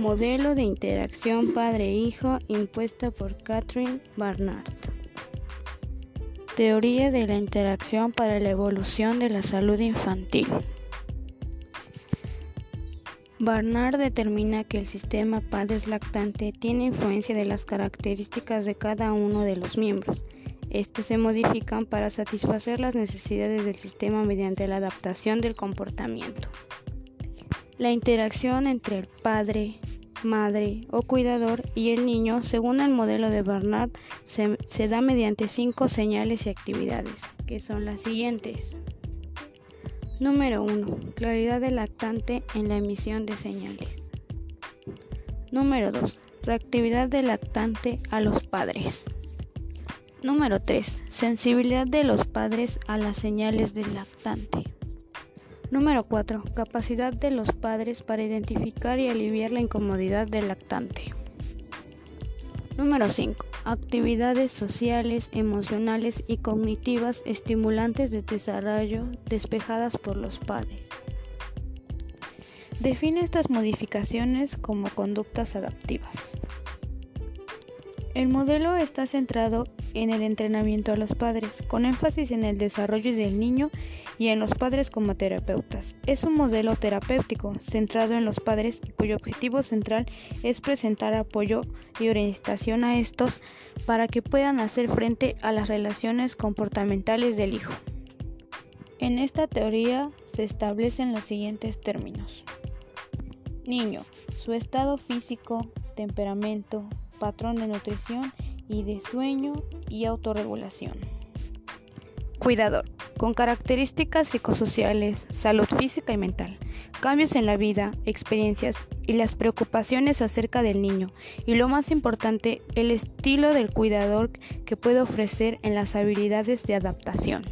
Modelo de interacción padre-hijo impuesta por Catherine Barnard. Teoría de la interacción para la evolución de la salud infantil. Barnard determina que el sistema padres lactante tiene influencia de las características de cada uno de los miembros. Estos se modifican para satisfacer las necesidades del sistema mediante la adaptación del comportamiento. La interacción entre el padre, madre o cuidador y el niño, según el modelo de Barnard, se, da mediante cinco señales y actividades, que son las siguientes. Número 1. Claridad del lactante en la emisión de señales. Número 2. Reactividad del lactante a los padres. Número 3. Sensibilidad de los padres a las señales del lactante. Número 4. Capacidad de los padres para identificar y aliviar la incomodidad del lactante. Número 5. Actividades sociales, emocionales y cognitivas estimulantes de desarrollo despejadas por los padres. Define estas modificaciones como conductas adaptivas. El modelo está centrado en el entrenamiento a los padres, con énfasis en el desarrollo del niño y en los padres como terapeutas. Es un modelo terapéutico centrado en los padres cuyo objetivo central es presentar apoyo y orientación a estos para que puedan hacer frente a las relaciones comportamentales del hijo. En esta teoría se establecen los siguientes términos. Niño, su estado físico, temperamento, patrón de nutrición y de sueño y autorregulación. Cuidador, con características psicosociales, salud física y mental, cambios en la vida, experiencias y las preocupaciones acerca del niño y lo más importante, el estilo del cuidador que puede ofrecer en las habilidades de adaptación.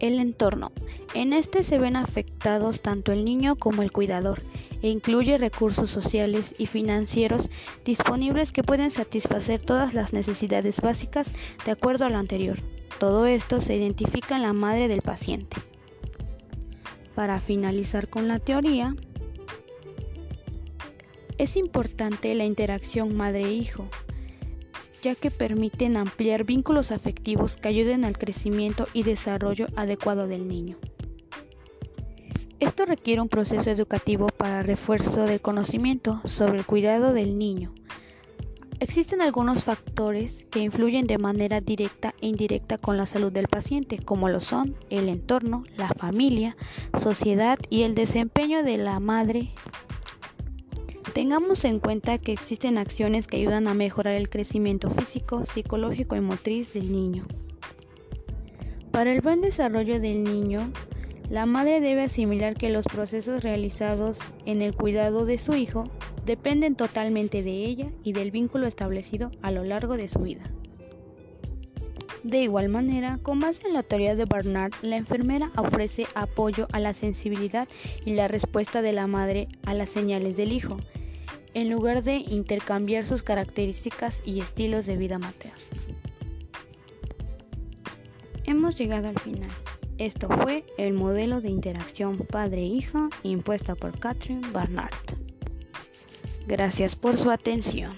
El entorno. En este se ven afectados tanto el niño como el cuidador e incluye recursos sociales y financieros disponibles que pueden satisfacer todas las necesidades básicas de acuerdo a lo anterior. Todo esto se identifica en la madre del paciente. Para finalizar con la teoría, es importante la interacción madre-hijo, ya que permiten ampliar vínculos afectivos que ayuden al crecimiento y desarrollo adecuado del niño. Esto requiere un proceso educativo para refuerzo del conocimiento sobre el cuidado del niño. Existen algunos factores que influyen de manera directa e indirecta con la salud del paciente, como lo son el entorno, la familia, sociedad y el desempeño de la madre. Tengamos en cuenta que existen acciones que ayudan a mejorar el crecimiento físico, psicológico y motriz del niño. Para el buen desarrollo del niño, la madre debe asimilar que los procesos realizados en el cuidado de su hijo dependen totalmente de ella y del vínculo establecido a lo largo de su vida. De igual manera, con base en la teoría de Barnard, la enfermera ofrece apoyo a la sensibilidad y la respuesta de la madre a las señales del hijo, en lugar de intercambiar sus características y estilos de vida materna. Hemos llegado al final. Esto fue el modelo de interacción padre-hija impuesta por Catherine Barnard. Gracias por su atención.